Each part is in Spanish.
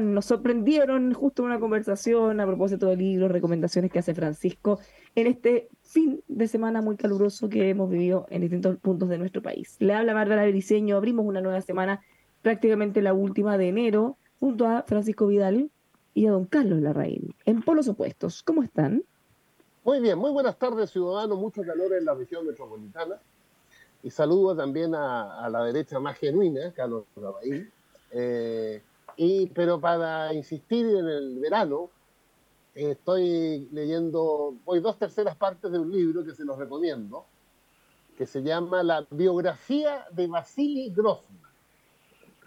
Nos sorprendieron justo una conversación a propósito del libro, recomendaciones que hace Francisco en este fin de semana muy caluroso que hemos vivido en distintos puntos de nuestro país. Le habla Bárbara Briceño, abrimos una nueva semana, prácticamente la última de enero, junto a Francisco Vidal y a don Carlos Larraín, en polos opuestos. ¿Cómo están? Muy bien, muy buenas tardes, ciudadanos. Mucho calor en la región metropolitana. Y saludo también a, a la derecha más genuina, Carlos Larraín. Eh, y, pero para insistir en el verano, eh, estoy leyendo, voy dos terceras partes de un libro que se los recomiendo, que se llama La biografía de Vasily Grossman.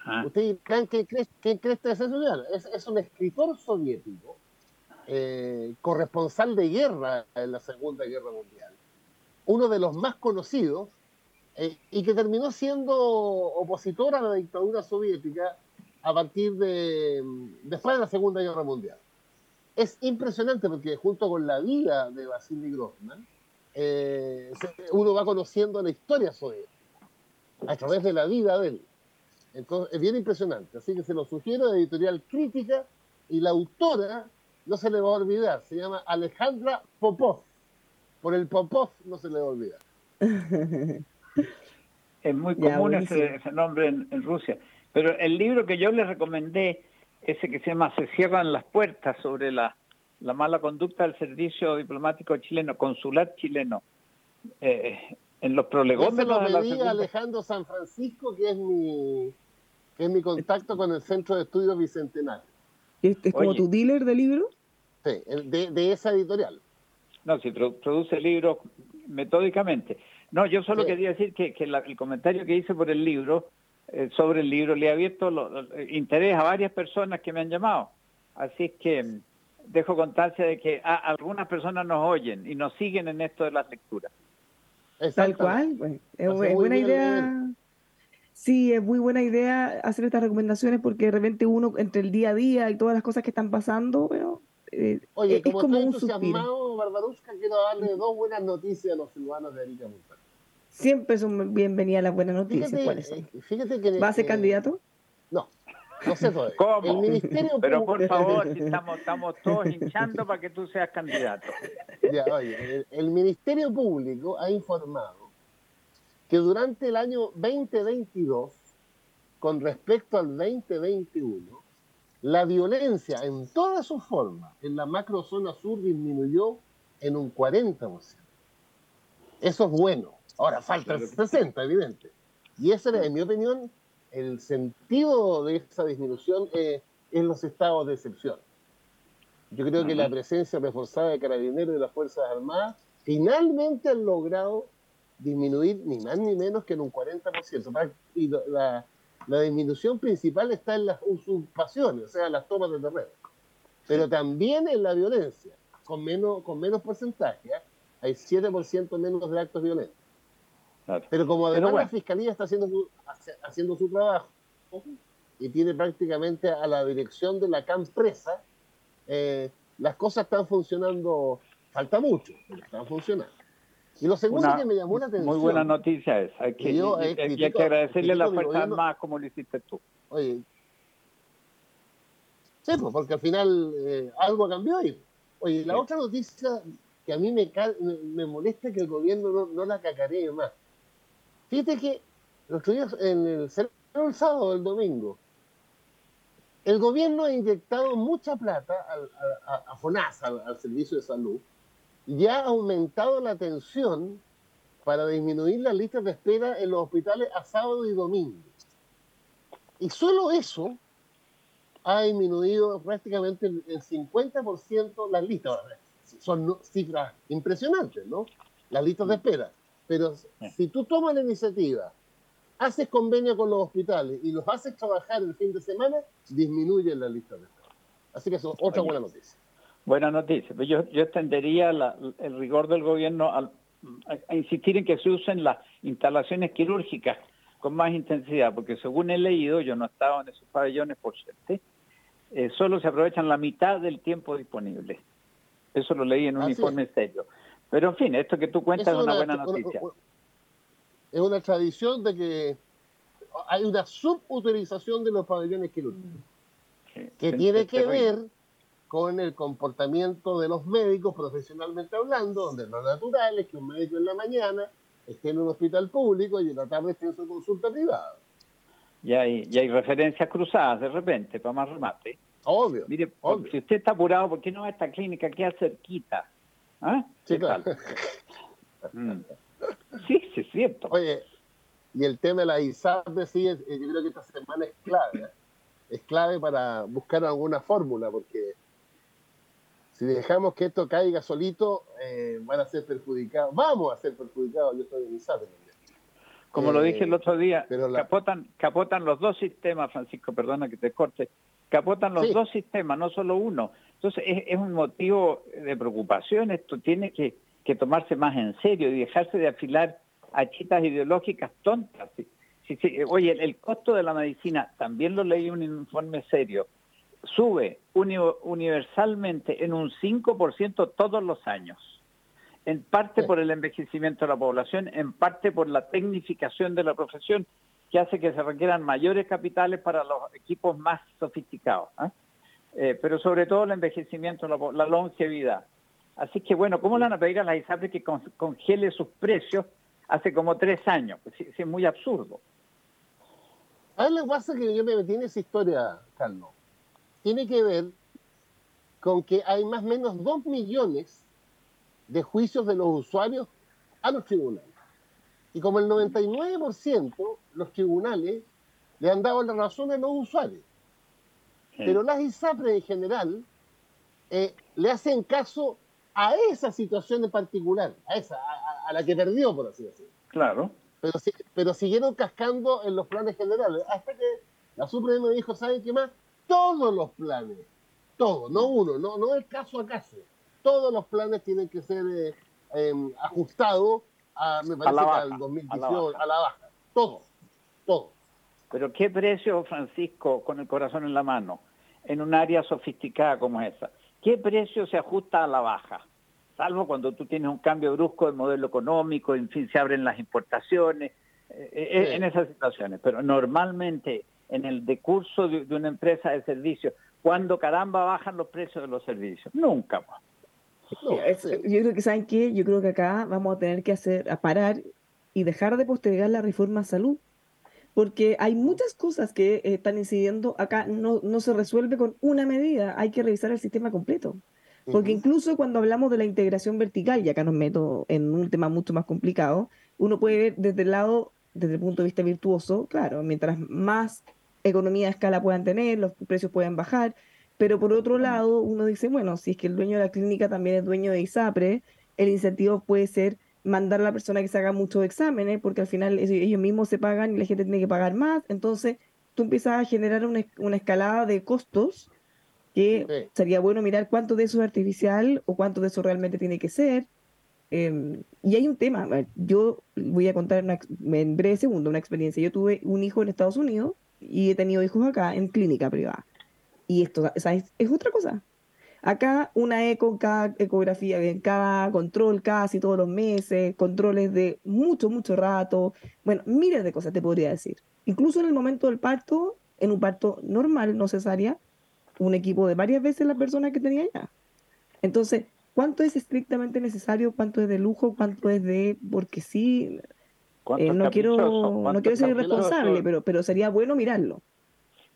Ah. ¿Ustedes creen que que es ciudadano? Es, es un escritor soviético, eh, corresponsal de guerra en la Segunda Guerra Mundial, uno de los más conocidos, eh, y que terminó siendo opositor a la dictadura soviética a partir de después de la Segunda Guerra Mundial. Es impresionante porque junto con la vida de Vasily Grossman, eh, uno va conociendo la historia soviética a través de la vida de él. Entonces, es bien impresionante. Así que se lo sugiero, editorial Crítica, y la autora, no se le va a olvidar, se llama Alejandra Popov. Por el Popov no se le va a olvidar. Es muy Ya, común buenísimo. ese, ese nombre en, en Rusia. Pero el libro que yo les recomendé, ese que se llama Se cierran las puertas sobre la, la mala conducta del servicio diplomático chileno, consular chileno, eh, en los prolegómenos lo de la segunda- Alejandro San Francisco, que es mi, que es mi contacto con el Centro de Estudios Bicentenario. ¿Es, es como Oye. tu dealer de libro? Sí, el- de, de esa editorial. No, si pro- produce libros metódicamente. No, yo solo Sí. quería decir que, que la- el comentario que hice por el libro, eh, sobre el libro, le ha abierto lo- lo- eh, interés a varias personas que me han llamado. Así es que mm, dejo constancia de que a- algunas personas nos oyen y nos siguen en esto de las lecturas. Tal cual. pues, Es, buena bien idea. Sí, es muy buena idea hacer estas recomendaciones porque de repente uno, entre el día a día y todas las cosas que están pasando, bueno, eh, Oye, es como, como estoy un suspiro. entusiasmado, Barbarushka, quiero darle dos buenas noticias a los ciudadanos de Arica Punta. Siempre son bienvenidas las buenas noticias. Fíjate, ¿Cuáles son? eh, fíjate que... ¿Va a ser eh, candidato? No, no sé todavía. ¿Cómo? El Ministerio Pero Público- por favor, estamos, estamos todos hinchando para que tú seas candidato. Ya, oye, el, el Ministerio Público ha informado que durante el año 2022, con respecto al 2021, la violencia en todas sus formas en la macrozona sur disminuyó en un 40%. Eso es bueno. Ahora falta el 60, evidente. Y ese era, en mi opinión, el sentido de esa disminución eh, en los estados de excepción. Yo creo que la presencia reforzada de carabineros y de las Fuerzas Armadas finalmente han logrado disminuir ni más ni menos que en un 40%. Pa- Y la disminución principal está en las usurpaciones, o sea, las tomas de terreno. Pero también en la violencia, con menos, con menos porcentaje. ¿eh? Hay 7% menos de actos violentos. Claro. Pero como además bueno. la Fiscalía está haciendo su, haciendo su trabajo y tiene prácticamente a la dirección de la CAMPRESA, eh, las cosas están funcionando falta mucho, pero están funcionando. Y lo segundo que me llamó la atención. Muy buena noticia es. Hay que, yo, hay que agradecerle a las Fuerzas Armadas como lo hiciste tú. Oye. Sí, pues, porque al final eh, algo cambió ahí. Oye, la otra noticia que a mí me, me, molesta que el gobierno no, no la cacaree más. Fíjate que los días en el, el sábado, el domingo, el gobierno ha inyectado mucha plata a, a, FONASA, al, servicio de salud, y ha aumentado la atención para disminuir las listas de espera en los hospitales a sábado y domingo. Y solo eso ha disminuido prácticamente el 50% las listas. Son cifras impresionantes, ¿no? Las listas de espera. Pero si tú tomas la iniciativa, haces convenio con los hospitales y los haces trabajar el fin de semana, disminuye la lista de espera. Así que eso es otra buena noticia. Buena noticia. Yo, yo extendería el rigor del gobierno a, insistir en que se usen las instalaciones quirúrgicas con más intensidad, porque según he leído, yo no he estado en esos pabellones por suerte, eh, solo se aprovechan la mitad del tiempo disponible. Eso lo leí en un informe serio. Pero en fin, esto que tú cuentas es una, buena noticia. Es una tradición de que hay una subutilización de los pabellones quirúrgicos, que tiene que ver con el comportamiento de los médicos profesionalmente hablando, donde lo natural es que un médico en la mañana esté en un hospital público y en la tarde esté en su consulta privada. Y hay, y hay referencias cruzadas de repente, para más remate. Obvio. Mire, si usted está apurado, ¿por qué no va a esta clínica queda cerquita? ¿Ah? Sí, claro. Mm. Sí, sí, es cierto. Oye, y el tema de la ISAP, sí, yo creo que esta semana es clave. ¿eh? Es clave para buscar alguna fórmula, porque si dejamos que esto caiga solito, eh, van a ser perjudicados. Vamos a ser perjudicados, yo estoy en ISAP. Como lo dije el otro día, capotan, capotan los dos sistemas, Francisco, perdona que te corte, capotan los dos sistemas, no solo uno. Entonces es, un motivo de preocupación, esto tiene que, tomarse más en serio y dejarse de afilar a chitas ideológicas tontas. oye, el, costo de la medicina, también lo leí en un informe serio, sube universalmente en un 5% todos los años. En parte por el envejecimiento de la población, en parte por la tecnificación de la profesión que hace que se requieran mayores capitales para los equipos más sofisticados, ¿ah? Eh, pero sobre todo el envejecimiento, la, longevidad. Así que bueno, ¿cómo le van a pedir a la ISAPRE que congele sus precios hace como tres años? Pues es muy absurdo. A ver, lo que pasa que yo me metí en esa historia, Carlos. Tiene que ver con que hay más o menos dos millones de juicios de los usuarios a los tribunales. Y como el 99% los tribunales le han dado la razón a los usuarios. Pero las ISAPRE en general eh, le hacen caso a esa situación en particular, a esa, a, la que perdió, por así decirlo. Claro. Pero, pero siguieron cascando en los planes generales, hasta que la Suprema dijo, ¿saben qué más? Todos los planes, todos, no uno, no, no es caso a caso. Todos los planes tienen que ser eh, em, ajustados a, me parece que al 2018, a la baja. Todo, todo. Pero ¿qué precio, Francisco, con el corazón en la mano, en un área sofisticada como esa? ¿Qué precio se ajusta a la baja? Salvo cuando tú tienes un cambio brusco de modelo económico, en fin, se abren las importaciones, eh, eh, en esas situaciones. Pero normalmente en el decurso de, una empresa de servicios, ¿cuándo caramba bajan los precios de los servicios? Nunca. yo creo que, ¿saben qué? Yo creo que acá vamos a tener que hacer, a parar y dejar de postergar la reforma a salud, porque hay muchas cosas que están incidiendo acá, no, no se resuelve con una medida, hay que revisar el sistema completo. Porque incluso cuando hablamos de la integración vertical, y acá nos meto en un tema mucho más complicado, uno puede ver desde el lado, desde el punto de vista virtuoso, claro, mientras más economía de escala puedan tener, los precios pueden bajar, pero por otro lado, uno dice, bueno, si es que el dueño de la clínica también es dueño de ISAPRE, el incentivo puede ser mandar a la persona que se haga muchos exámenes, porque al final ellos mismos se pagan y la gente tiene que pagar más. Entonces, tú empiezas a generar una, escalada de costos que sería bueno mirar cuánto de eso es artificial o cuánto de eso realmente tiene que ser. Em, y hay un tema, yo voy a contar en breve segundo una experiencia. Yo tuve un hijo en Estados Unidos y he tenido hijos acá en clínica privada. Y esto, ¿sabes? Es otra cosa. Acá una eco, cada ecografía, en cada control casi todos los meses, controles de mucho, mucho rato. Bueno, miles de cosas te podría decir. Incluso en el momento del parto, en un parto normal, no cesárea, un equipo de varias veces la persona que tenía ya. Entonces, ¿cuánto es estrictamente necesario? ¿Cuánto es de lujo? ¿Cuánto es de porque sí? Eh, no, quiero, no quiero ser irresponsable, pero, pero sería bueno mirarlo.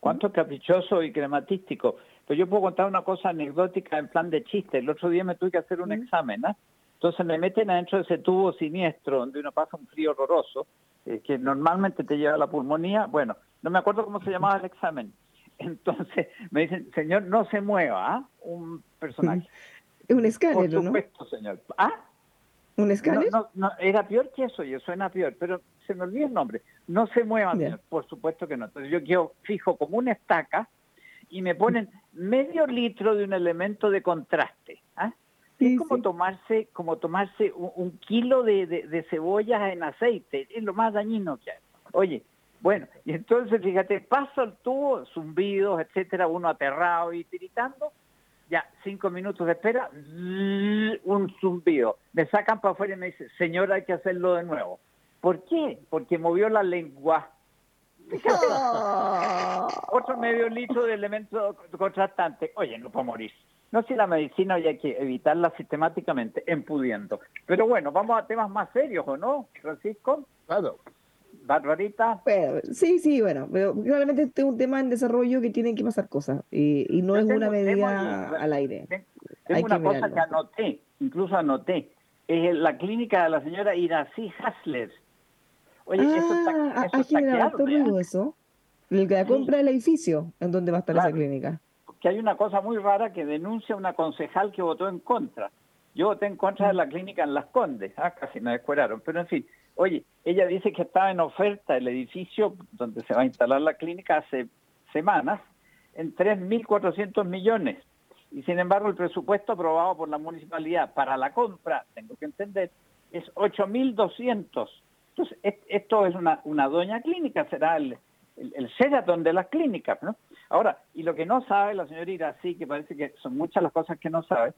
¿Cuánto caprichoso y crematístico? Pues yo puedo contar una cosa anecdótica en plan de chiste. El otro día me tuve que hacer un examen, ¿ah? Entonces me meten adentro de ese tubo siniestro donde uno pasa un frío horroroso, eh, que normalmente te lleva a la pulmonía. Bueno, no me acuerdo cómo se llamaba el examen. Entonces me dicen, señor, no se mueva, ¿ah? Un personaje. Un escáner, Por supuesto, señor. ¿Ah? ¿Un escáner? No, no, era peor que eso, y suena peor, pero se me olvidó el nombre. No se muevan, señor. Por supuesto que no. Entonces yo quedo fijo como una estaca y me ponen medio litro de un elemento de contraste. ¿ah? es como tomarse, como tomarse un, kilo de, de, cebollas en aceite. Es lo más dañino que hay. Oye, bueno, y entonces fíjate, paso el tubo, zumbidos, etcétera, uno aterrado y tiritando, ya, cinco minutos de espera, un zumbido. Me sacan para afuera y me dicen, señora, hay que hacerlo de nuevo. ¿Por qué? Porque movió la lengua. Otro medio litro de elemento contrastante. Oye, no puedo morir. No si la medicina hay que evitarla sistemáticamente, empudiendo. Pero bueno, vamos a temas más serios, ¿o no, Francisco? Claro. Barbarita. sí, sí, bueno, pero realmente este es un tema en desarrollo que tienen que pasar cosas y, no es una medida al aire. Tengo una cosa que anoté, incluso anoté, es la clínica de la señora Irací Hasler. Oye, eso está, ah, eso está claro, eso? El que la compra el edificio en donde va a estar esa clínica. Que hay una cosa muy rara que denuncia una concejal que votó en contra. Yo voté en contra de la clínica en Las Condes, ah, casi me descueraron, pero en fin, Oye, ella dice que estaba en oferta el edificio donde se va a instalar la clínica hace semanas en 3.400 millones. Y sin embargo, el presupuesto aprobado por la municipalidad para la compra, tengo que entender, es 8.200. Entonces, esto es una, una doña clínica, será el, el, de las clínicas, ¿no? Ahora, y lo que no sabe la señora sí, que parece que son muchas las cosas que no sabe,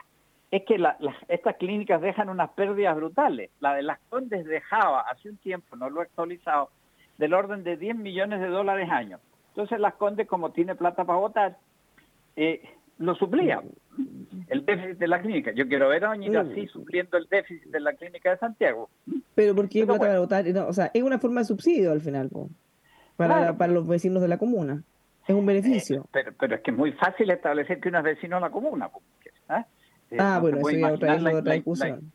es que estas clínicas dejan unas pérdidas brutales. La de las Condes dejaba hace un tiempo, no lo he actualizado, del orden de 10 millones de dólares año. Entonces las Condes, como tiene plata para votar, eh, lo suplía, el déficit de la clínica. Yo quiero ver a Doñita así supliendo el déficit de la clínica de Santiago. Pero ¿por qué plata para votar? o sea, es una forma de subsidio al final, para, para los vecinos de la comuna. Es un beneficio. Eh, pero, pero es que es muy fácil establecer que uno es vecino de la comuna. ¿eh? Eh, ah, bueno, eso ya otra, otra discusión.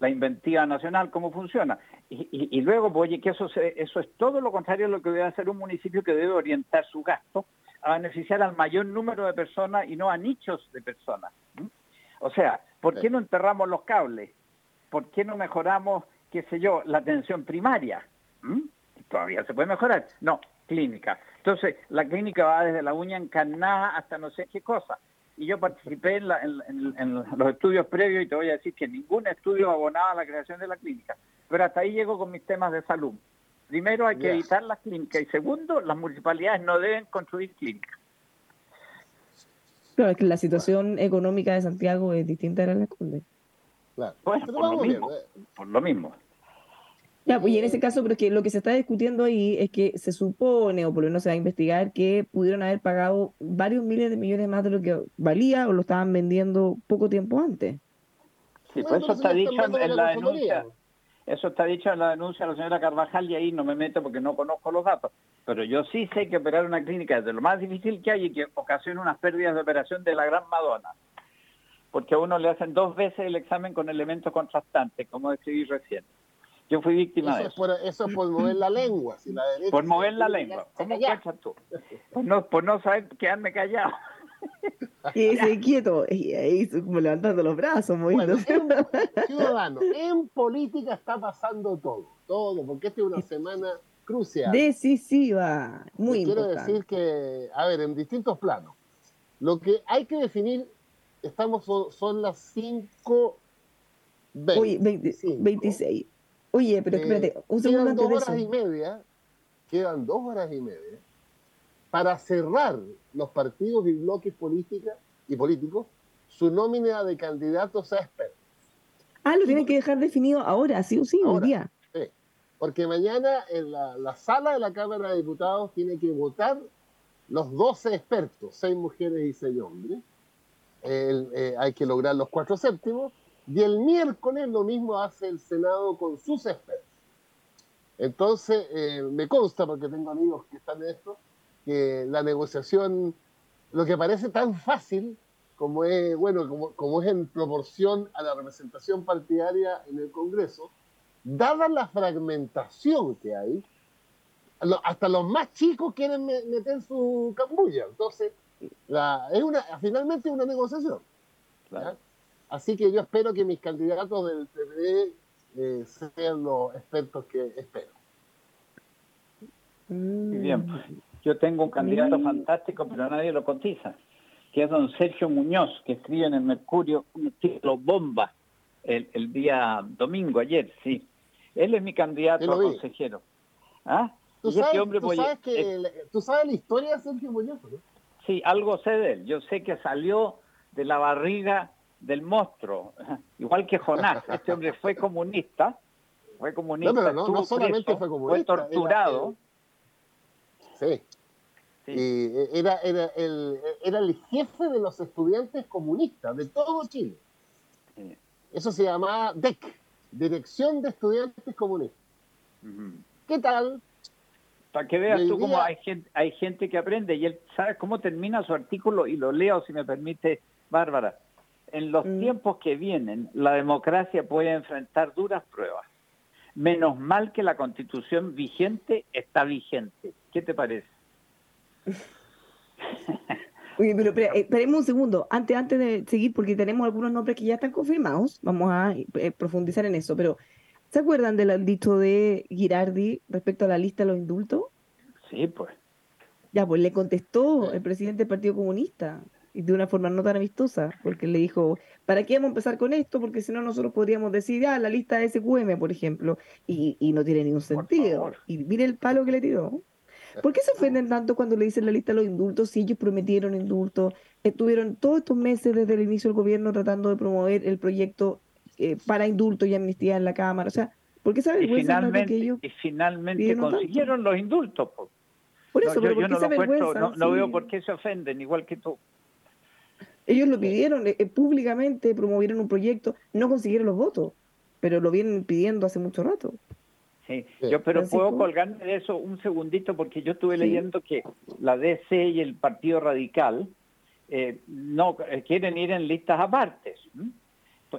La, inventiva nacional, cómo funciona. Y, luego, pues, oye, que eso, eso es todo lo contrario a lo que debe hacer un municipio que debe orientar su gasto a beneficiar al mayor número de personas y no a nichos de personas. O sea, ¿por qué no enterramos los cables? ¿Por qué no mejoramos, qué sé yo, la atención primaria? Todavía se puede mejorar. No, clínica. Entonces, la clínica va desde la uña encarnada hasta no sé qué cosa y yo participé en, los estudios previos y te voy a decir que ningún estudio abonaba a la creación de la clínica. Pero hasta ahí llego con mis temas de salud. Primero hay que evitar las clínicas y segundo, las municipalidades no deben construir clínicas. Claro, es que la situación económica de Santiago es distinta a la de Conde. Claro. por, lo mismo, eh. por lo mismo. Ya, pues, y en ese caso, pero es que lo que se está discutiendo ahí es que se supone, o por lo menos se va a investigar, que pudieron haber pagado varios miles de millones más de lo que valía o lo estaban vendiendo poco tiempo antes. Sí, pues eso está dicho en, la denuncia. Eso está dicho en la denuncia de la señora Carvajal y ahí no me meto porque no conozco los datos. Pero yo sí sé que operar una clínica es de lo más difícil que hay y que ocasiona unas pérdidas de operación de la gran Madonna. Porque a uno le hacen dos veces el examen con elementos contrastantes, como describí recién. Yo fui víctima de eso. Por, eso por mover la lengua. Si la por mover la lengua. ¿Cómo cachas tú? Por no, por no saber quedarme callado. Y ese quieto, y ahí como levantando los brazos, moviendo. Bueno, ciudadano, en política está pasando todo, todo, porque esta es una semana crucial. Decisiva, muy Quiero decir que, a ver, en distintos planos, lo que hay que definir, estamos son, las 5... 26. Oye, pero espérate, un segundo quedan dos horas y media, quedan dos horas y media para cerrar los partidos y bloques políticas y políticos su nómina de candidatos a expertos. Ah, lo tienen que dejar definido ahora, sí o sí, hoy día. Sí, porque mañana en la, sala de la Cámara de Diputados tiene que votar los 12 expertos, 6 mujeres y 6 hombres. Eh, hay que lograr los cuatro séptimos. Y el miércoles lo mismo hace el Senado con sus expertos. Entonces, eh, me consta, porque tengo amigos que están en esto, que la negociación, lo que parece tan fácil, como es, bueno, como, como es en proporción a la representación partidaria en el Congreso, dada la fragmentación que hay, hasta los más chicos quieren meter su cambulla. Entonces, la, es una, finalmente es una negociación. Así que yo espero que mis candidatos del PPD eh, sean los expertos que espero. Muy bien. Yo tengo un candidato fantástico, pero nadie lo cotiza, que es don Sergio Muñoz, que escribe en el Mercurio un título bomba el, el día domingo, ayer, sí. Él es mi candidato a consejero. ¿Ah? ¿Tú, este sabes, que, ¿Tú sabes la historia de Sergio Muñoz? Sí, algo sé de él. Yo sé que salió de la barriga del monstruo, igual que Jonás. Este hombre fue comunista, fue comunista, no, pero no, solamente fue comunista, fue torturado. Sí. Y era, era, el, era el jefe de los estudiantes comunistas de todo Chile. Eso se llamaba DEC, Dirección de Estudiantes Comunistas. ¿Qué tal? Para que veas tú cómo hay gente, hay gente que aprende y él sabe cómo termina su artículo y lo leo, si me permite, Bárbara en los mm. tiempos que vienen, la democracia puede enfrentar duras pruebas. Menos mal que la constitución vigente está vigente. ¿Qué te parece? Oye, pero eh, esperemos un segundo, antes, antes de seguir, porque tenemos algunos nombres que ya están confirmados, vamos a eh, profundizar en eso, pero ¿se acuerdan del dicho de Girardi respecto a la lista de los indultos? Sí, pues. Ya, pues le contestó el presidente del Partido Comunista y de una forma no tan amistosa, porque le dijo, ¿para qué vamos a empezar con esto? Porque si no, nosotros podríamos decir, ah, la lista de SQM, por ejemplo, y, y no tiene ningún sentido. Y mire el palo que le tiró. ¿Por qué se ofenden tanto cuando le dicen la lista de los indultos si ellos prometieron indultos? Estuvieron todos estos meses desde el inicio del gobierno tratando de promover el proyecto eh, para indultos y amnistía en la Cámara. O sea, ¿por qué saben y finalmente, que ellos y finalmente consiguieron los indultos? Por eso, pero ¿por qué no, no, no, veo por qué se ofenden, igual que tú. Ellos lo pidieron eh, eh, públicamente, promovieron un proyecto, no consiguieron los votos, pero lo vienen pidiendo hace mucho rato. Sí, yo pero puedo colgarme de eso un segundito porque yo estuve leyendo que la DC y el Partido Radical eh, no quieren ir en listas apartes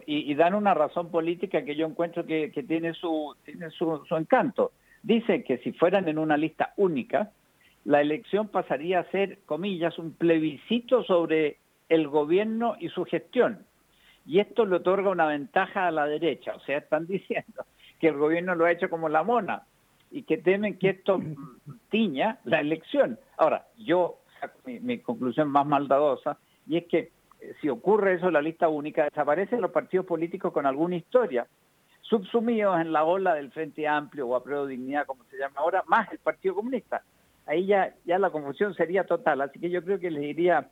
y, dan una razón política que yo encuentro que, tiene su tiene su, su encanto. Dice que si fueran en una lista única, la elección pasaría a ser, comillas, un plebiscito sobre el gobierno y su gestión. Y esto le otorga una ventaja a la derecha. O sea, están diciendo que el gobierno lo ha hecho como la mona y que temen que esto tiña la elección. Ahora, yo mi, mi conclusión más maldadosa, y es que eh, si ocurre eso la lista única, desaparecen los partidos políticos con alguna historia, subsumidos en la ola del Frente Amplio o a Prueba Dignidad, como se llama ahora, más el Partido Comunista. Ahí ya, ya la confusión sería total. Así que yo creo que les diría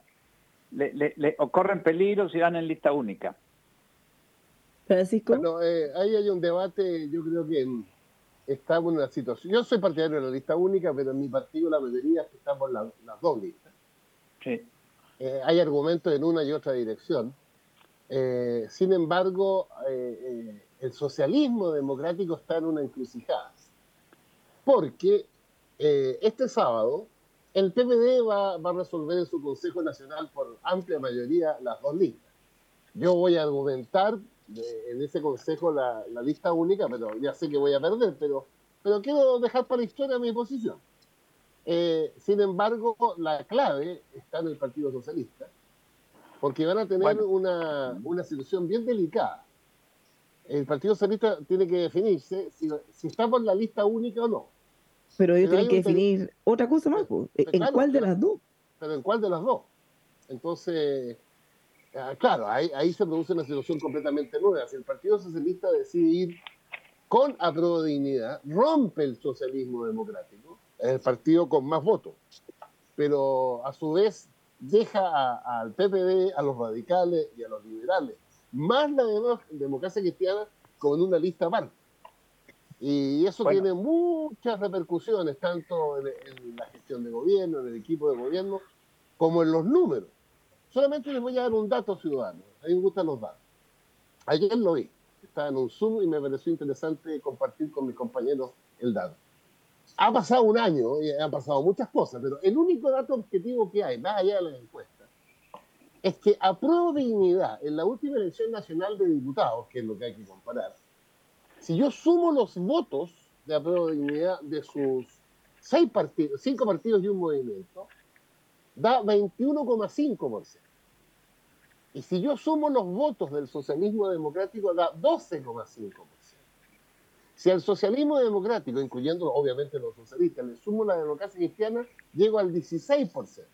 le, le, corren peligro si van en lista única. Francisco. Bueno, eh, ahí hay un debate, yo creo que estamos en una situación. Yo soy partidario de la lista única, pero en mi partido la mayoría es que estamos las dos listas. Sí. Eh, hay argumentos en una y otra dirección. Eh, sin embargo, el socialismo democrático está en una encrucijada. Porque este sábado el PPD va, a resolver en su Consejo Nacional por amplia mayoría las dos listas. Yo voy a argumentar en ese Consejo la, lista única, pero ya sé que voy a perder, pero, pero quiero dejar para la historia mi posición. Eh, sin embargo, la clave está en el Partido Socialista, porque van a tener una, una situación bien delicada. El Partido Socialista tiene que definirse si, si está por la lista única o no. Pero ellos tienen que definir otra cosa más. ¿En cuál de las dos? Pero ¿en cuál de las dos? Entonces, claro, ahí, ahí se produce una situación completamente nueva. Si el Partido Socialista decide ir con apruebo de dignidad, rompe el socialismo democrático, es el partido con más votos. Pero a su vez deja al PPD, a los radicales y a los liberales, más la democracia cristiana, como en una lista aparte. Y eso tiene muchas repercusiones, tanto en, la gestión de gobierno, en el equipo de gobierno, como en los números. Solamente les voy a dar un dato ciudadano. A mí me gustan los datos. Ayer lo vi. Estaba en un Zoom y me pareció interesante compartir con mis compañeros el dato. Ha pasado un año y han pasado muchas cosas, pero el único dato objetivo que hay, más allá de las encuestas, es que a pro dignidad en la última elección nacional de diputados, que es lo que hay que comparar, si yo sumo los votos de apruebo dignidad de sus seis partidos, cinco partidos y un movimiento, da 21,5%. Y si yo sumo los votos del socialismo democrático, da 12,5%. Si al socialismo democrático, incluyendo obviamente los socialistas, le sumo la democracia cristiana, llego al 16%.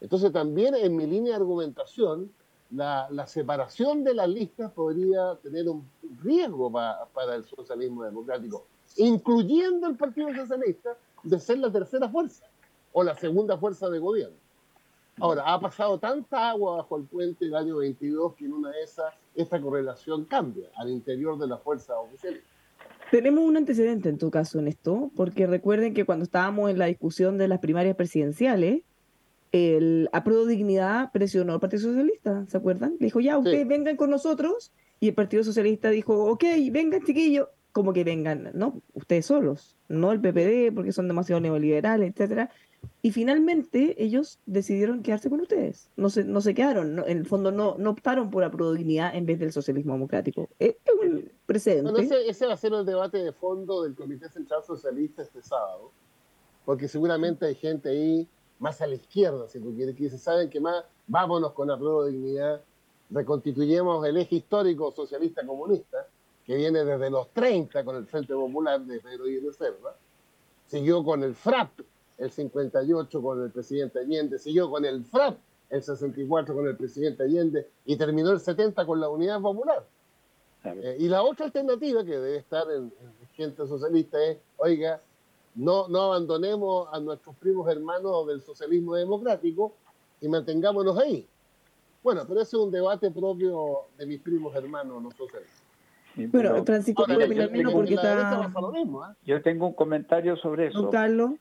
Entonces también en mi línea de argumentación la, separación de las listas podría tener un riesgo para el socialismo democrático, incluyendo el Partido Socialista, de ser la tercera fuerza o la segunda fuerza de gobierno. Ahora, ha pasado tanta agua bajo el puente el año 22 que en una de esas esta correlación cambia al interior de la fuerza oficial. Tenemos un antecedente en tu caso en esto, porque recuerden que cuando estábamos en la discusión de las primarias presidenciales, el Apruebo Dignidad presionó al Partido Socialista, ¿se acuerdan? Le dijo, ya, ustedes vengan con nosotros, y el Partido Socialista dijo, ok, vengan chiquillos, como que vengan, ¿no? Ustedes solos, no el PPD, porque son demasiado neoliberales, etcétera. Y finalmente ellos decidieron quedarse con ustedes. No se, no se quedaron, en el fondo no, no optaron por Apruebo Dignidad en vez del socialismo democrático. Es un precedente. Bueno, ese, ese va a ser el debate de fondo del Comité Central Socialista este sábado, porque seguramente hay gente ahí más a la izquierda, si tú quieres, que dice, ¿saben qué más? Vámonos con la prueba de dignidad, reconstituyemos el eje histórico socialista comunista, que viene desde los 30 con el Frente Popular de Pedro y Reserva, siguió con el FRAP el 58 con el presidente Allende, siguió con el FRAP el 64 con el presidente Allende y terminó el 70 con la Unidad Popular. Eh, y la otra alternativa que debe estar en, en gente socialista es, oiga, no, no abandonemos a nuestros primos hermanos del socialismo democrático y mantengámonos ahí. Bueno, pero ese es un debate propio de mis primos hermanos, no socialistas. bueno, Francisco, yo, porque está... yo tengo un comentario sobre eso. Carlos,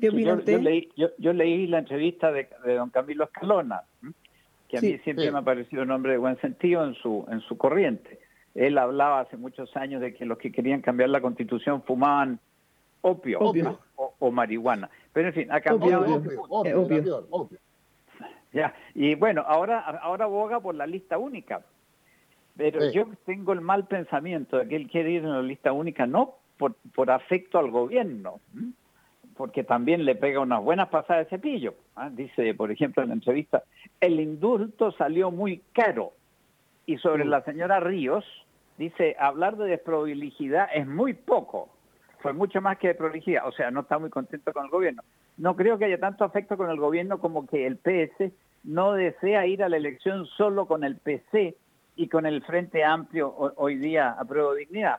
¿qué yo, yo, leí, la entrevista de, don Camilo Escalona, que a mí siempre me ha parecido un hombre de buen sentido en su, en su corriente. Él hablaba hace muchos años de que los que querían cambiar la constitución fumaban opio, O, marihuana. Pero en fin, ha cambiado. Opio, Ya, y bueno, ahora, ahora aboga por la lista única. Pero yo tengo el mal pensamiento de que él quiere ir en la lista única no por, por afecto al gobierno, porque también le pega unas buenas pasadas de cepillo. ¿ah? Dice, por ejemplo, en la entrevista, el indulto salió muy caro. Y sobre la señora Ríos, dice, hablar de desprobabilidad es muy poco fue mucho más que de prolijidad, o sea, no está muy contento con el gobierno. No creo que haya tanto afecto con el gobierno como que el PS no desea ir a la elección solo con el PC y con el Frente Amplio hoy día a prueba de dignidad.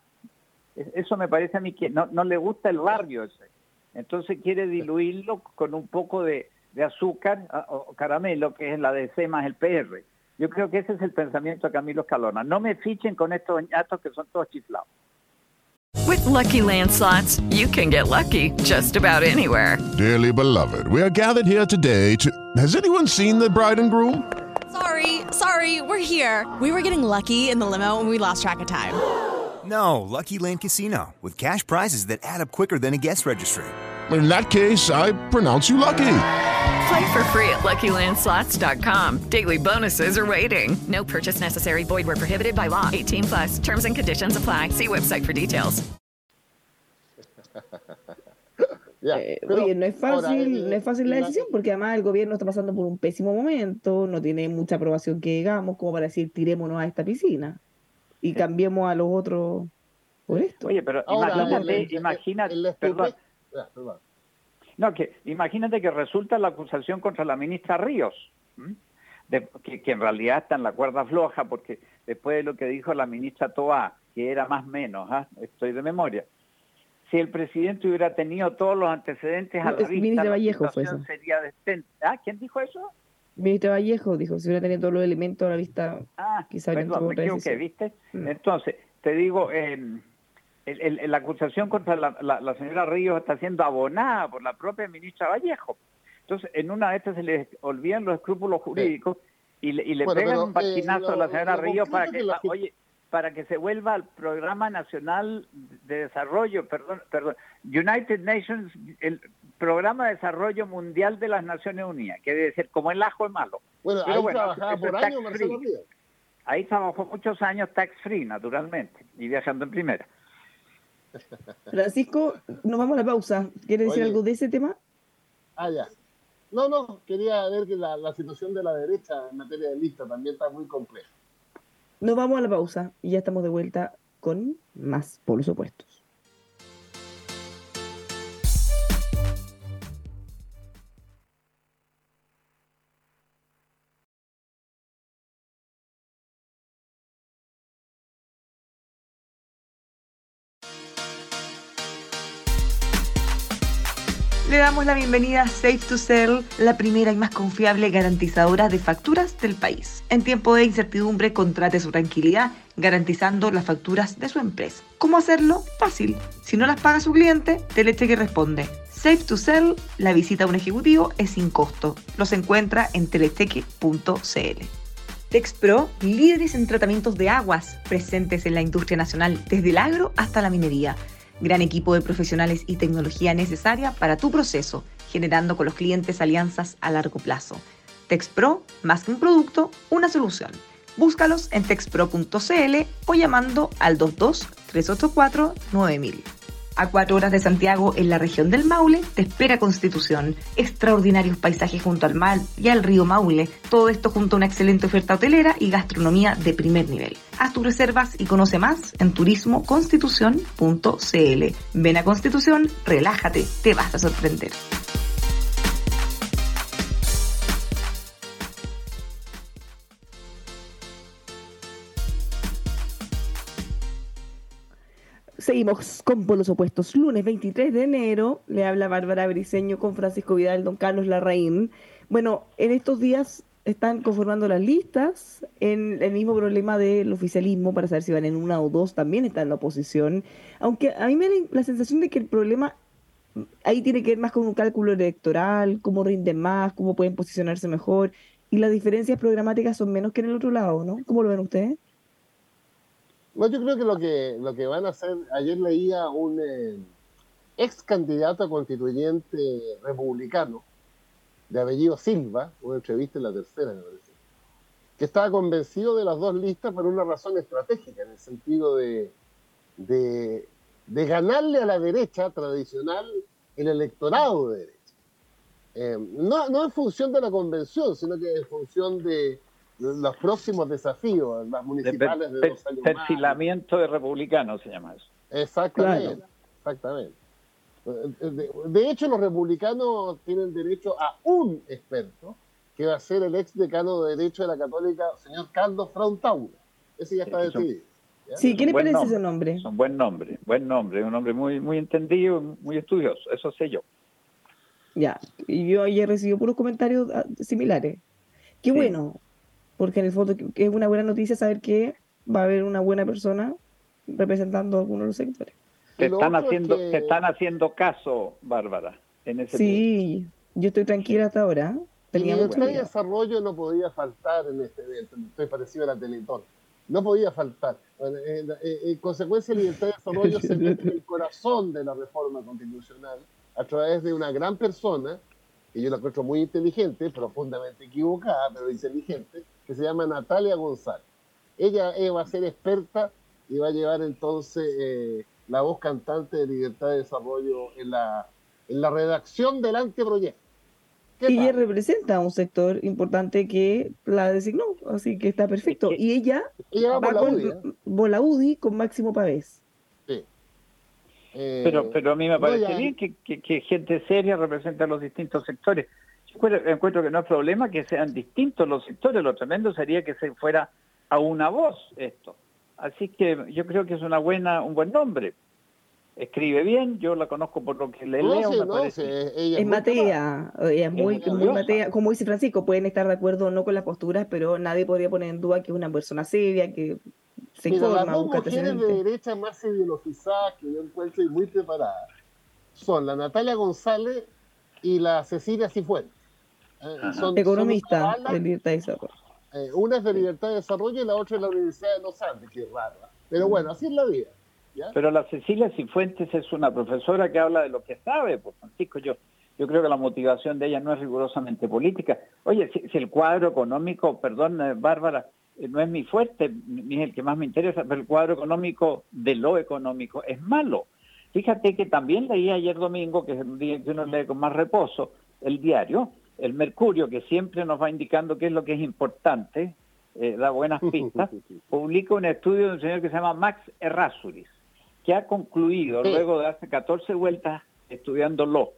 Eso me parece a mí que no, no le gusta el barrio ese. Entonces quiere diluirlo con un poco de, azúcar o caramelo, que es la DC más el PR. Yo creo que ese es el pensamiento de Camilo Escalona. No me fichen con estos ñatos que son todos chiflados. With lucky landslots, you can get lucky just about anywhere. Dearly beloved, we are gathered here today to. Has anyone seen the bride and groom? Sorry, sorry, we're here. We were getting lucky in the limo and we lost track of time. No, Lucky Land Casino, with cash prizes that add up quicker than a guest registry. In that case, I pronounce you lucky. Play for free at LuckyLandSlots.com. Daily bonuses are waiting. No purchase necessary. Void were prohibited by law. 18 plus. Terms and conditions apply. See website for details. Eh, oye, no es fácil, no es fácil la decisión porque además el gobierno está pasando por un pésimo momento, no tiene mucha aprobación que digamos como para decir tirémonos a esta piscina y cambiemos a los otros por esto. Oye, pero imagínate, imagínate, perdón, no, que imagínate que resulta la acusación contra la ministra Ríos, de, que, en realidad está en la cuerda floja, porque después de lo que dijo la ministra Toa, que era más menos, ¿ah? estoy de memoria, si el presidente hubiera tenido todos los antecedentes a la vista, Vallejo fue eso. sería ¿Ah? ¿Quién dijo eso? Ministro Vallejo dijo, si hubiera tenido todos los elementos a la vista, ah, quizá perdón, me equivoqué, ¿viste? Mm. Entonces, te digo, eh, la acusación contra la, señora Ríos está siendo abonada por la propia ministra Vallejo. Entonces, en una de estas se les olvidan los escrúpulos jurídicos y le, y le pegan un patinazo a la señora Ríos para que, oye, para que se vuelva al programa nacional de desarrollo, perdón, perdón, United Nations, el programa de desarrollo mundial de las Naciones Unidas, que debe ser como el ajo es malo. Bueno, ahí trabajaba por años Marcelo Ríos. Ahí trabajó muchos años tax free, naturalmente, y viajando en primera. Francisco, nos vamos a la pausa. ¿Quiere decir algo de ese tema? Ah, ya. No, no, quería ver que la, la situación de la derecha en materia de lista también está muy compleja. Nos vamos a la pausa y ya estamos de vuelta con más polos opuestos. Damos la bienvenida a Safe to Sell, la primera y más confiable garantizadora de facturas del país. En tiempo de incertidumbre, contrate su tranquilidad garantizando las facturas de su empresa. ¿Cómo hacerlo? Fácil. Si no las paga su cliente, Telecheque responde. Safe to Sell, la visita a un ejecutivo es sin costo. Los encuentra en telecheque.cl. TexPro, líderes en tratamientos de aguas, presentes en la industria nacional, desde el agro hasta la minería gran equipo de profesionales y tecnología necesaria para tu proceso, generando con los clientes alianzas a largo plazo. TexPro, más que un producto, una solución. Búscalos en texpro.cl o llamando al 22 384 9000. A cuatro horas de Santiago, en la región del Maule, te espera Constitución. Extraordinarios paisajes junto al mar y al río Maule. Todo esto junto a una excelente oferta hotelera y gastronomía de primer nivel. Haz tus reservas y conoce más en turismoconstitución.cl. Ven a Constitución, relájate, te vas a sorprender. Seguimos con los opuestos. Lunes 23 de enero le habla Bárbara Briceño con Francisco Vidal, don Carlos Larraín. Bueno, en estos días están conformando las listas en el mismo problema del oficialismo para saber si van en una o dos, también está en la oposición. Aunque a mí me da la sensación de que el problema ahí tiene que ver más con un cálculo electoral, cómo rinden más, cómo pueden posicionarse mejor, y las diferencias programáticas son menos que en el otro lado, ¿no? ¿Cómo lo ven ustedes? No, yo creo que lo que, lo que van a hacer, ayer leía un eh, ex candidato a constituyente republicano, de apellido Silva, una entrevista en la tercera, me parece, que estaba convencido de las dos listas por una razón estratégica, en el sentido de, de, ganarle a la derecha tradicional el electorado de derecha. Eh, no, no en función de la convención, sino que en función de, los próximos desafíos, las municipales de, dos años Perfilamiento de republicanos se llama eso. Exactamente, exactamente. De, hecho, los republicanos tienen derecho a un experto, que va a ser el ex decano de Derecho de la Católica, señor Carlos Frontaura. Ese ya está decidido. Sí, ¿qué le parece ese nombre? Es un buen nombre, buen nombre, un hombre muy, muy entendido, muy estudioso, eso sé yo. Ya, y yo ayer recibí puros comentarios ah, similares. Qué bueno, porque en el fondo es una buena noticia saber que va a haber una buena persona representando a algunos de los sectores. Te están haciendo, te están haciendo caso, Bárbara, en ese Sí, yo estoy tranquila hasta ahora. El Libertad de Desarrollo no podía faltar en este evento, estoy parecido a la Teletón. No podía faltar. En, en consecuencia, Libertad de Desarrollo se mete en el corazón de la reforma constitucional a través de una gran persona, que yo la encuentro muy inteligente, profundamente equivocada, pero inteligente, que se llama Natalia González. Ella, va a ser experta y va a llevar entonces eh, la voz cantante de Libertad de Desarrollo en la, en la redacción del anteproyecto. Y ella representa a un sector importante que la designó, así que está perfecto. Y ella, ella va, por la UDI, con Máximo Pavés. Sí. pero, eh, pero a mí me parece bien que, que, gente seria represente a los distintos sectores encuentro que no es problema que sean distintos los sectores, lo tremendo sería que se fuera a una voz esto. Así que yo creo que es una buena, un buen nombre. escribe bien, yo la conozco por lo que le No, leo. sí, me no, parece- sí, ella Es muy Matea, ella es muy, muy. Matea. Como dice Francisco, pueden estar de acuerdo o no con las posturas, pero nadie podría poner en duda que es una persona seria, que se Mira, las informa, dos busca mujeres de derecha más ideologizadas que yo encuentro y muy preparadas son la Natalia González y la Cecilia Cifuentes. Eh, son- son Economista balas, de Libertad y. eh, una es de Libertad de Desarrollo y la otra es la Universidad de los Andes, que es raro. Pero bueno, así es la vida. ¿ya? Pero la Cecilia Cifuentes es una profesora que habla de lo que sabe, pues Francisco, yo, yo creo que la motivación de ella no es rigurosamente política. Oye, si, si el cuadro económico, perdón, eh, Bárbara, eh, no es mi fuerte, ni es el que más me interesa, pero el cuadro económico de lo económico es malo. Fíjate que también leí ayer domingo, que es el día que uno lee con más reposo, el diario, el Mercurio, que siempre nos va indicando qué es lo que es importante, eh, da buenas pistas, publica un estudio de un señor que se llama Max Errázuriz, que ha concluido, Sí. luego de hace 14 vueltas estudiándolo,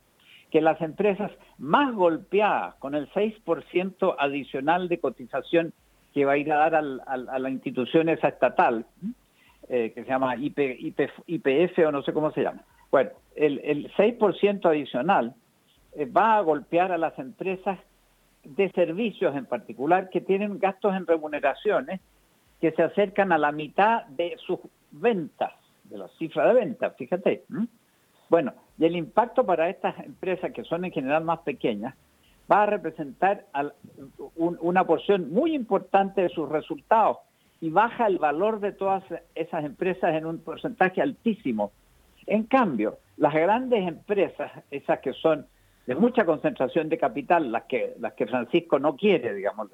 que las empresas más golpeadas con el 6% adicional de cotización que va a ir a dar al- al- a la institución esa estatal, eh, que se llama IP, IP, IPF o no sé cómo se llama. Bueno, el, el 6% adicional va a golpear a las empresas de servicios en particular que tienen gastos en remuneraciones que se acercan a la mitad de sus ventas, de la cifra de ventas, fíjate. Bueno, y el impacto para estas empresas, que son en general más pequeñas, va a representar una porción muy importante de sus resultados y baja el valor de todas esas empresas en un porcentaje altísimo. En cambio, las grandes empresas, esas que son de mucha concentración de capital, las que, las que Francisco no quiere, digamos,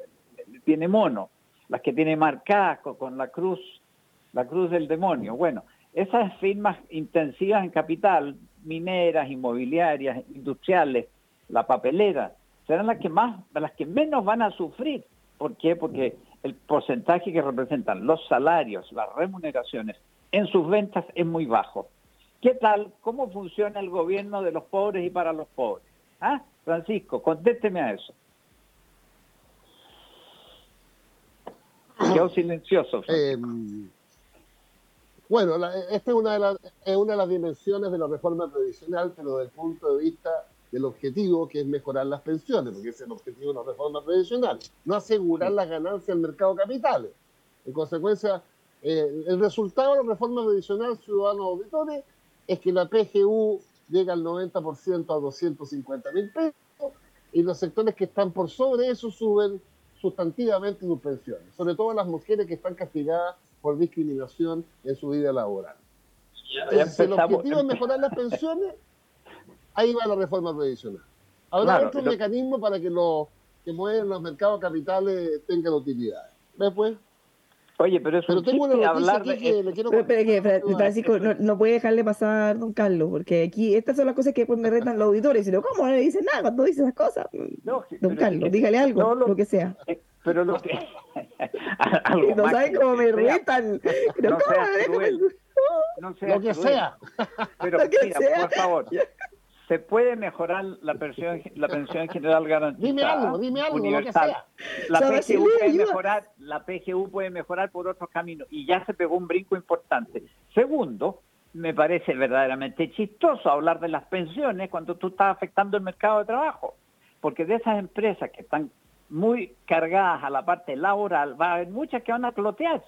tiene mono, las que tiene marcadas co- con la cruz, la cruz del demonio. Bueno, esas firmas intensivas en capital, mineras, inmobiliarias, industriales, la papelera, serán las que más, las que menos van a sufrir. ¿Por qué? Porque el porcentaje que representan los salarios, las remuneraciones en sus ventas es muy bajo. ¿Qué tal? ¿Cómo funciona el gobierno de los pobres y para los pobres? ¿Ah? Francisco, contésteme a eso. Quedó silencioso. Eh, bueno, la- esta es una, de las, es una de las dimensiones de la reforma previsional, pero desde el punto de vista del objetivo que es mejorar las pensiones, porque ese es el objetivo de la reforma previsional, no asegurar las ganancias del mercado de capitales. En consecuencia, eh, el resultado de la reforma previsional, ciudadanos auditores, es que la PGU llega al 90% a 250 mil pesos y los sectores que están por sobre eso suben sustantivamente sus pensiones, sobre todo las mujeres que están castigadas por discriminación en su vida laboral. Entonces, si el objetivo es mejorar las pensiones, ahí va la reforma previsional. Habrá Claro, otro lo- mecanismo para que los que mueven los mercados capitales tengan utilidad. ¿Ves, pues? Oye, pero es Pero un tengo una hablar aquí de... que le quiero Pero, pero que Fra- contar. Francisco no, no puede dejarle pasar don Carlos, porque aquí estas son las cosas que después me retan los auditores. Y digo, ¿cómo no le dicen nada cuando dice esas cosas? No, Don Carlos, es dígale algo, lo, lo- que sea. Eh, Pero lo que... algo No saben cómo me sea. retan. Pero No ¿cómo? cruel. No seas Lo que cruel. sea. Pero Lo que mira, sea. por favor, se puede mejorar la pensión, la pensión general garantizada. Dime algo, dime algo, lo que universal. sea. La PGU puede ayuda. mejorar, la PGU puede mejorar por otros caminos y ya se pegó un brinco importante. Segundo, me parece verdaderamente chistoso hablar de las pensiones cuando tú estás afectando el mercado de trabajo, porque de esas empresas que están muy cargadas a la parte laboral, va a haber muchas que van a clotear.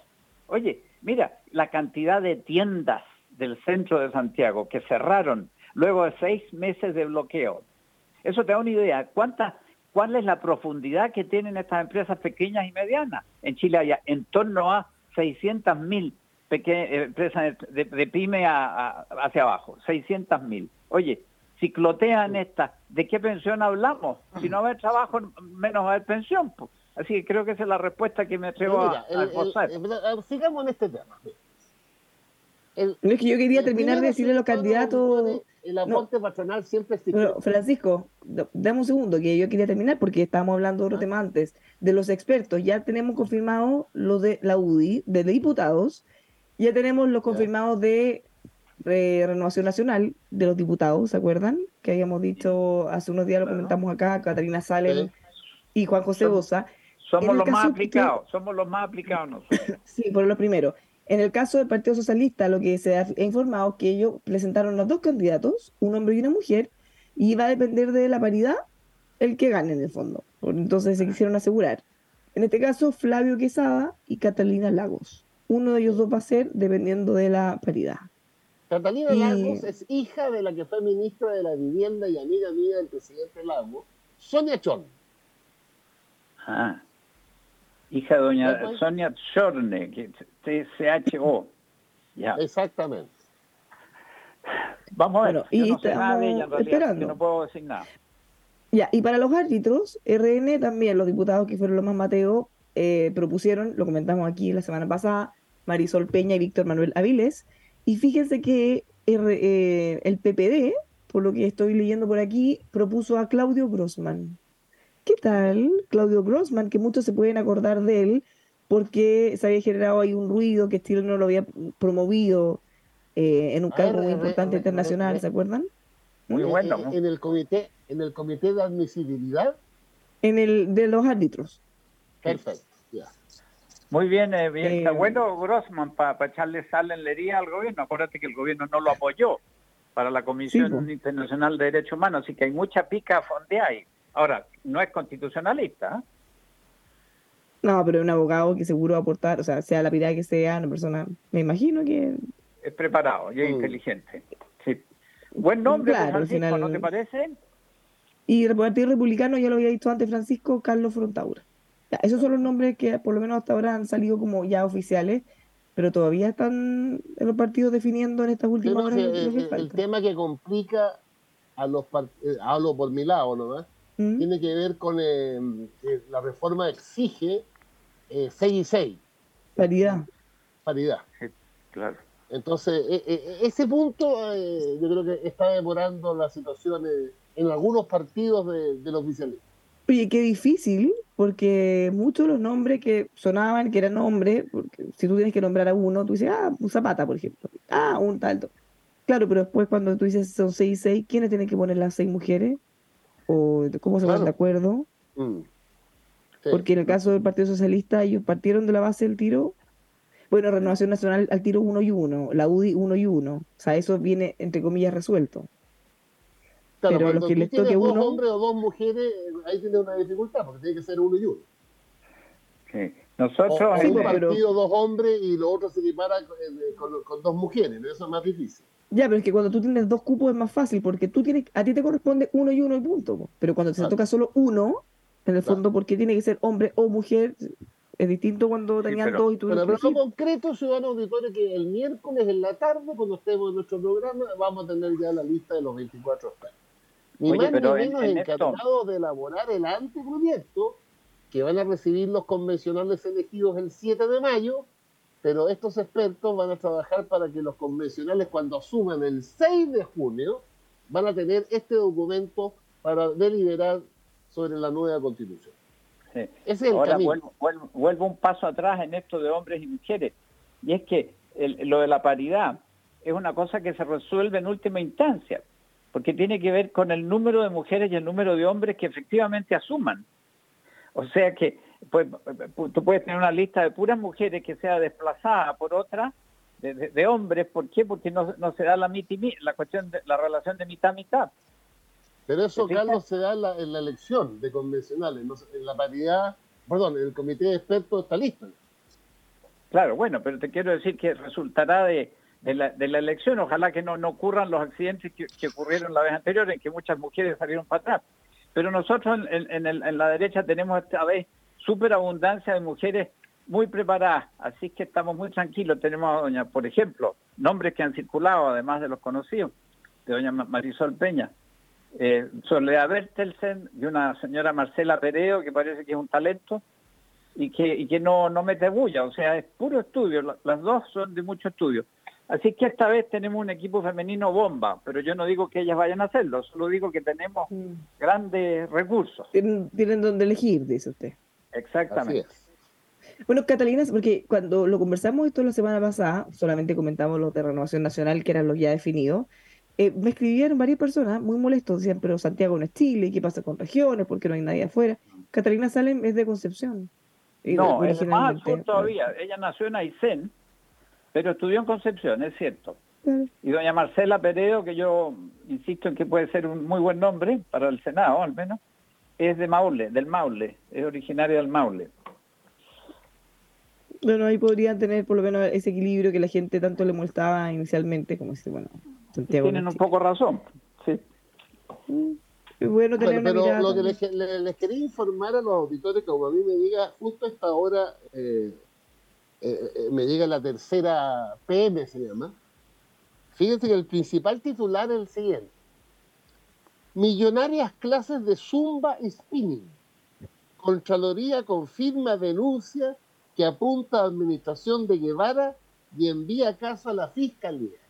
Oye, mira, la cantidad de tiendas del centro de Santiago que cerraron luego de seis meses de bloqueo. Eso te da una idea. ¿Cuánta, ¿Cuál es la profundidad que tienen estas empresas pequeñas y medianas? En Chile hay en torno a 600 mil empresas de, de pyme a- a- hacia abajo. 600 mil. Oye, si clotean estas, ¿de qué pensión hablamos? Si no va a haber trabajo, menos va a haber pensión. pues. Así que creo que esa es la respuesta que me atrevo a, a el- el- esbozar. el- sigamos en este tema. El- No es que yo quería terminar de decirle a los candidatos. El aporte patronal siempre Francisco, dame un segundo, que yo quería terminar porque estábamos hablando de otro Ah. tema antes. De los expertos, ya tenemos confirmado lo de la UDI, de diputados, ya tenemos los confirmados de eh, Renovación Nacional, de los diputados, ¿se acuerdan? Que habíamos dicho hace unos días, lo comentamos acá, Catalina Salen Sí. y Juan José Bosa. Somos los más que- aplicados, somos los más aplicados nosotros. Sí, por lo primero. En el caso del Partido Socialista, lo que se ha informado es que ellos presentaron los dos candidatos, un hombre y una mujer, y va a depender de la paridad el que gane en el fondo. Entonces se quisieron asegurar. En este caso, Flavio Quesada y Catalina Lagos. Uno de ellos dos va a ser dependiendo de la paridad. Catalina Y- Lagos es hija de la que fue ministra de la Vivienda y amiga mía del presidente Lagos, Sonia Chon. Ah. Hija de doña. Sonia Chorne, que T-C-H-O. Ya. Exactamente. Vamos a ver. Bueno, yo y no sé nada de ella en estamos realidad, así que esperando. no puedo decir nada. Ya, y para los árbitros, RN también, los diputados que fueron los más Mateo, eh, propusieron, lo comentamos aquí la semana pasada, Marisol Peña y Víctor Manuel Aviles. Y fíjense que R- eh, el PPD, por lo que estoy leyendo por aquí, propuso a Claudio Grossman. ¿Qué tal? Claudio Grossman, que muchos se pueden acordar de él porque se había generado ahí un ruido que Chile no lo había promovido eh, en un Ah, cargo muy re- importante re- internacional, re- ¿se acuerdan? Muy Eh, bueno. eh, ¿no? En el comité, en el comité de admisibilidad, En el de los árbitros. perfecto. ya. Muy bien, eh, bien. Eh, está bueno Grossman para echarle sal en la herida al gobierno. Acuérdate que el gobierno no lo apoyó para la Comisión Sí. Internacional de Derechos Humanos, así que hay mucha pica a fondear ahí. Ahora, no es constitucionalista. No, pero un abogado que seguro va a aportar, o sea, sea la pirada que sea, una persona, me imagino que... es preparado y es Mm. inteligente. Sí. Buen nombre, Claro, pues, Francisco, ¿no te parece? Y el Partido Republicano, ya lo había dicho antes Francisco, Carlos Frontaura. Ya, esos son los nombres que por lo menos hasta ahora han salido como ya oficiales, pero todavía están en los partidos definiendo en estas últimas no, horas que el, tema que complica a los part- eh, hablo por mi lado nomás, ¿Mm? tiene que ver con eh, que la reforma exige eh, 6 y 6, Paridad. paridad. Claro. Entonces, e- e- ese punto eh, yo creo que está demorando la situación eh, en algunos partidos de, del oficialismo. Oye, qué difícil, porque muchos de los nombres que sonaban, que eran nombres, porque si tú tienes que nombrar a uno, tú dices, ah, un Zapata, por ejemplo. Ah, un tal. Claro, pero después cuando tú dices son seis y seis, ¿quiénes tienen que poner las seis mujeres? ¿O cómo se ponen Claro. de acuerdo? Mm. Sí. Porque en el caso del Partido Socialista, ellos partieron de la base del tiro. Bueno, Renovación Nacional al tiro uno y uno, la UDI uno y uno. O sea, eso viene, entre comillas, resuelto. Claro, pero a los que les toque dos uno- hombres o dos mujeres, ahí tienes una dificultad, porque tiene que ser uno y uno. Sí. Nosotros, o Sí, un pero- partido, dos hombres y lo otro se equipara con, eh, con- con dos mujeres, eso es más difícil. Ya, pero es que cuando tú tienes dos cupos es más fácil, porque tú tienes, a ti te corresponde uno y uno y punto. po. Pero cuando Claro. toca solo uno, en el Claro. fondo, porque tiene que ser hombre o mujer, es distinto cuando Sí, tenían pero- dos y tú Pero, pero lo concreto, ciudadano auditorio, que el miércoles en la tarde, cuando estemos en nuestro programa, vamos a tener ya la lista de los 24 expertos. Ni Oye, más ni pero en- menos en esto- encargados de elaborar el anteproyecto que van a recibir los convencionales elegidos el 7 de mayo, pero estos expertos van a trabajar para que los convencionales, cuando asuman el 6 de junio, van a tener este documento para deliberar sobre la nueva constitución. Sí. Ese es el Ahora camino. vuelvo, vuelvo, vuelvo un paso atrás en esto de hombres y mujeres. Y es que el- lo de la paridad es una cosa que se resuelve en última instancia, porque tiene que ver con el número de mujeres y el número de hombres que efectivamente asuman. O sea que pues, tú puedes tener una lista de puras mujeres que sea desplazada por otra de, de- de hombres. ¿Por qué? Porque no, no se da la, la cuestión de la relación de mitad a mitad. Pero eso. Carlos, se da en la, en la elección de convencionales, no en la paridad, perdón, el comité de expertos está listo. Claro, bueno, pero te quiero decir que resultará de, de, la, de la elección. Ojalá que no, no ocurran los accidentes que, que ocurrieron la vez anterior, en que muchas mujeres salieron para atrás. Pero nosotros en, la derecha tenemos esta vez superabundancia de mujeres muy preparadas, así que estamos muy tranquilos. Tenemos a doña, por ejemplo, nombres que han circulado, además de los conocidos, de doña Ma- Marisol Peña, eh, Soledad Bertelsen y una señora Marcela Pereo, que parece que es un talento, y que, no, mete bulla, o sea, es puro estudio, la- las dos son de mucho estudio. Así que esta vez tenemos un equipo femenino bomba, pero yo no digo que ellas vayan a hacerlo, solo digo que tenemos Mm. grandes recursos. Tienen, tienen donde elegir, dice usted. Exactamente. Bueno, Catalina, porque cuando lo conversamos esto la semana pasada, solamente comentamos los de Renovación Nacional, que eran los ya definidos, eh, me escribieron varias personas muy molestos, decían, pero Santiago no es Chile, ¿qué pasa con regiones? ¿Por qué no hay nadie afuera? Catalina Salem es de Concepción. Y No, es más originalmente, sur todavía. Ella nació en Aysén pero estudió en Concepción, es cierto. Y doña Marcela Peredo, que yo insisto en que puede ser un muy buen nombre para el Senado, al menos, es de Maule, del Maule, es originaria del Maule. Bueno, ahí podrían tener por lo menos ese equilibrio que la gente tanto le molestaba inicialmente, como si, bueno, Santiago. Tienen un poco razón, sí. Es bueno tener pero una lo que les, les, quería informar a los auditores, como a mí me llega justo a esta hora, eh, eh, eh, me llega la tercera PM, se llama. Fíjense que el principal titular es el siguiente. Millonarias clases de zumba y spinning. Contraloría confirma denuncia que apunta a administración de Guevara y envía a casa a la fiscalía.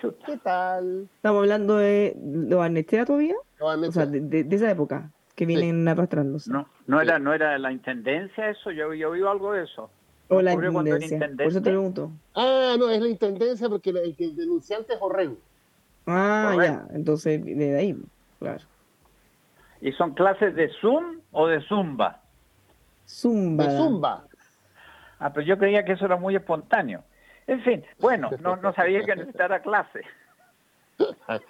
¿Qué tal? Estamos hablando de los Arnestea todavía. O sea, de, esa época que vienen arrastrándose. No, no era, no era la intendencia eso, yo, yo oí algo de eso. O la intendencia. Por eso te pregunto. Ah, no, es la intendencia porque el, el denunciante es Orrego. Ah, ya, entonces de ahí, claro. ¿Y son clases de Zoom o de Zumba? Zumba. De Zumba. Ah, pero yo creía que eso era muy espontáneo. En fin, bueno, no, no sabía que necesitara clase.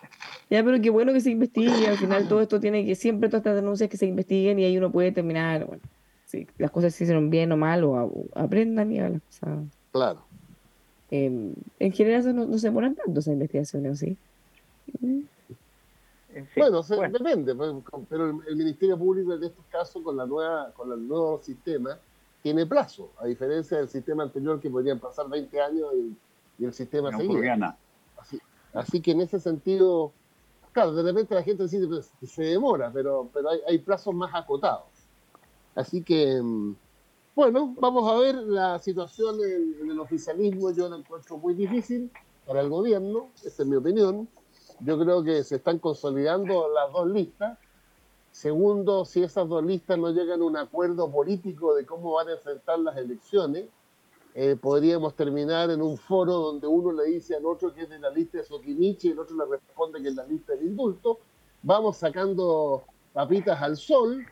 Ya, pero qué bueno que se investigue. Al final todo esto tiene que, siempre todas estas denuncias que se investiguen y ahí uno puede terminar, bueno, si las cosas se hicieron bien o mal o, aprendan y las cosas. Claro. Eh, en general no, no se ponen tanto esas investigaciones, ¿sí? bueno, depende, pues, pero el, Ministerio Público en estos casos con la nueva, con el nuevo sistema tiene plazo, a diferencia del sistema anterior que podrían pasar 20 años y, el sistema no, seguía. Así, así, que en ese sentido, claro, de repente la gente dice pues, se demora, pero, pero hay, hay plazos más acotados. Así que, mm, bueno, vamos a ver la situación en, el oficialismo, yo la encuentro muy difícil para el gobierno, esa es mi opinión. Yo creo que se están consolidando las dos listas Segundo, si esas dos listas no llegan a un acuerdo político de cómo van a enfrentar las elecciones, eh, podríamos terminar en un foro donde uno le dice al otro que es de la lista de Sokimichi y el otro le responde que es la lista del indulto. Vamos sacando papitas al sol.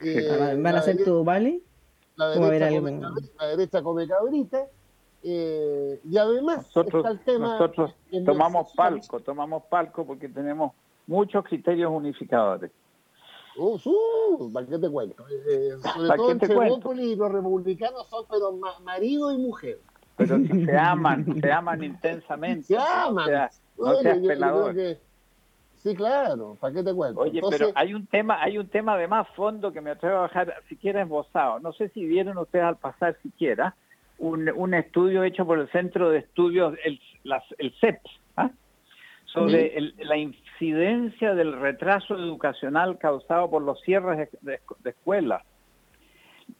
Eh, ¿Van a ser todo vale? La derecha, come, la derecha come cabrita. Eh, y además nosotros, está el tema nosotros tomamos palco, tomamos palco porque tenemos muchos criterios unificadores. Uh, uh, ¿Para qué te cuento? Eh, sobre todo en Chevópolis los republicanos son pero marido y mujer. Pero si se aman, se aman intensamente. Se aman. no pelador. Sí, claro, ¿para qué te cuento? Oye, pero hay un tema, hay un tema de más fondo que me atrevo a bajar siquiera esbozado. No sé si vieron ustedes al pasar siquiera un, un estudio hecho por el Centro de Estudios, el, las, el CEPS, ¿ah? sobre la incidencia del retraso educacional causado por los cierres de, escuelas.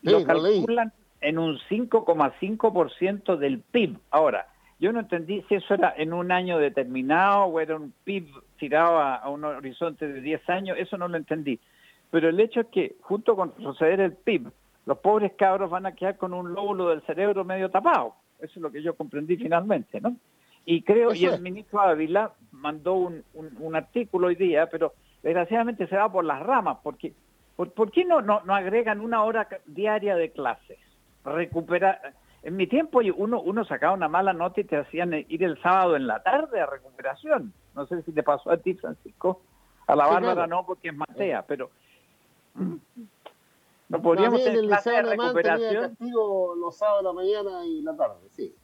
lo calculan en un 5,5% del PIB. Ahora, yo no entendí si eso era en un año determinado o era un PIB tirado a, un horizonte de 10 años, eso no lo entendí. Pero el hecho es que, junto con proceder el PIB, los pobres cabros van a quedar con un lóbulo del cerebro medio tapado. Eso es lo que yo comprendí finalmente, ¿no? Y creo, y el ministro Ávila mandó un, un, artículo hoy día, pero desgraciadamente se va por las ramas, porque ¿por, qué no, no, no, agregan una hora diaria de clases? Recuperar. En mi tiempo uno, uno sacaba una mala nota y te hacían ir el sábado en la tarde a recuperación. No sé si te pasó a ti, Francisco. A la Bárbara no, porque es Matea, pero... No podríamos tener clases de recuperación. los sábados, la mañana y la tarde, sí.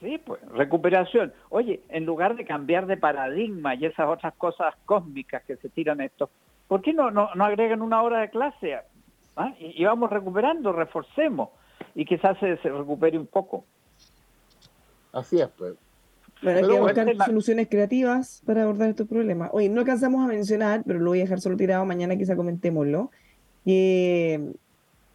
Sí, pues, recuperación. Oye, en lugar de cambiar de paradigma y esas otras cosas cósmicas que se tiran esto, ¿por qué no, no, agregan una hora de clase? ¿Ah? Y, vamos recuperando, reforcemos y quizás se, recupere un poco. Así es, pues. Bueno, hay que buscar soluciones creativas para abordar estos problemas. Oye, no alcanzamos a mencionar, pero lo voy a dejar solo tirado mañana, quizá comentémoslo. Eh,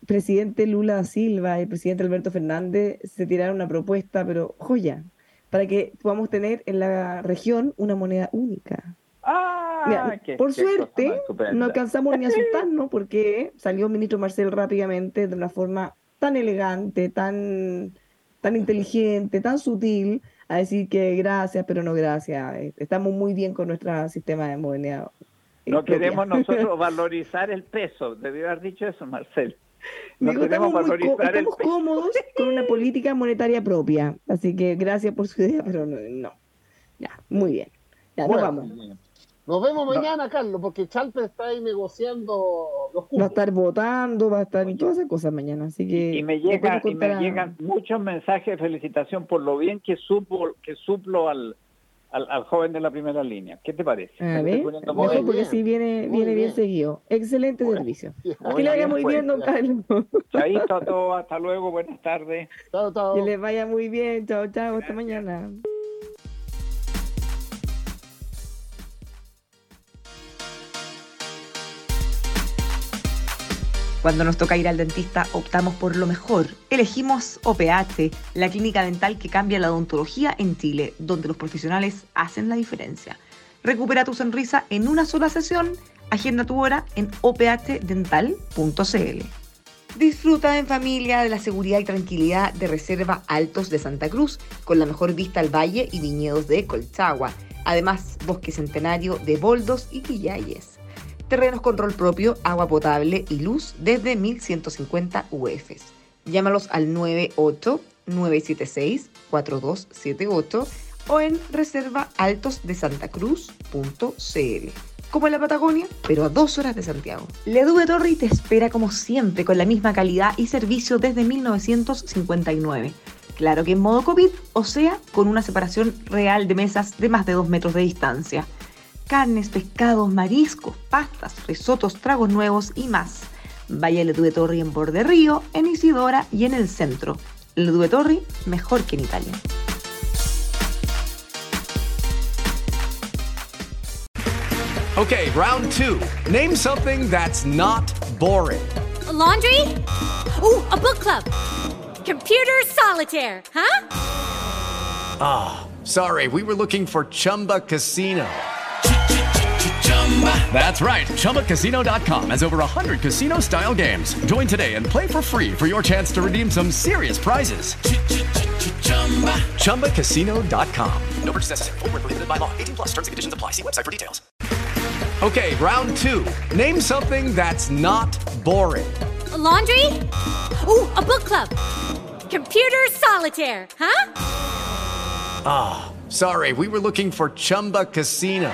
presidente Lula da Silva y el presidente Alberto Fernández se tiraron una propuesta, pero joya, para que podamos tener en la región una moneda única. Ah, por suerte, no alcanzamos ni a asustarnos porque salió el ministro Marcel rápidamente de una forma tan elegante, tan, tan inteligente, tan sutil, a decir que gracias, pero no gracias. Estamos muy bien con nuestro sistema de moneda. No queremos nosotros valorizar el peso, debió haber dicho eso, Marcel. No Digo, estamos, có- valorizar el estamos cómodos con una política monetaria propia. Así que gracias por su idea, pero no. no. Ya, muy bien. Ya, nos vamos. Nos vemos mañana, Carlos, porque Chalper está ahí negociando los Va a cupos. estar votando, va a estar en todas esas cosas mañana. Así que. y me llegan y me muchos mensajes de felicitación por lo bien que supo que suplo al, al, al joven de la primera línea. ¿Qué te parece? A ver, mejor porque sí viene, muy viene bien bien. seguido. Excelente servicio. Que le vaya bien, muy pues. bien, don Carlos. Chaito a todos, hasta luego, buenas tardes. Chao, chao. Que les vaya muy bien. Chao, chao. Hasta mañana. Cuando nos toca ir al dentista, optamos por lo mejor. Elegimos OPH, la clínica dental que cambia la odontología en Chile, donde los profesionales hacen la diferencia. Recupera tu sonrisa en una sola sesión. Agenda tu hora en ophdental.cl. Disfruta en familia de la seguridad y tranquilidad de Reserva Altos de Santa Cruz, con la mejor vista al valle y viñedos de Colchagua. Además, bosque centenario de boldos y quillayes. Terrenos con rol propio, agua potable y luz desde 1150 UFs. Llámalos al 98-976-4278 o en reservaaltosdesantacruz.cl. Como en la Patagonia, pero a dos horas de Santiago. La Dube Torri te espera como siempre con la misma calidad y servicio desde 1959. Claro que en modo COVID, o sea, con una separación real de mesas de más de dos metros de distancia carnes, pescados, mariscos, pastas, risotos, tragos nuevos y más. Vaya a La Due Torri en Borde Río, en Isidora y en el centro. Due Torri, mejor que en Italia. Okay, round two. Name something that's not boring. A laundry? Ooh, a book club. Computer solitaire, huh? Ah, sorry, we were looking for Chumba Casino. That's right. ChumbaCasino.com has over 100 casino style games. Join today and play for free for your chance to redeem some serious prizes. ChumbaCasino.com. No purchase necessary. Void where prohibited by law. 18 plus terms and conditions apply. See website for details. Okay, round two. Name something that's not boring. A laundry? Ooh, a book club. Computer solitaire, huh? Ah, sorry, we were looking for Chumba Casino.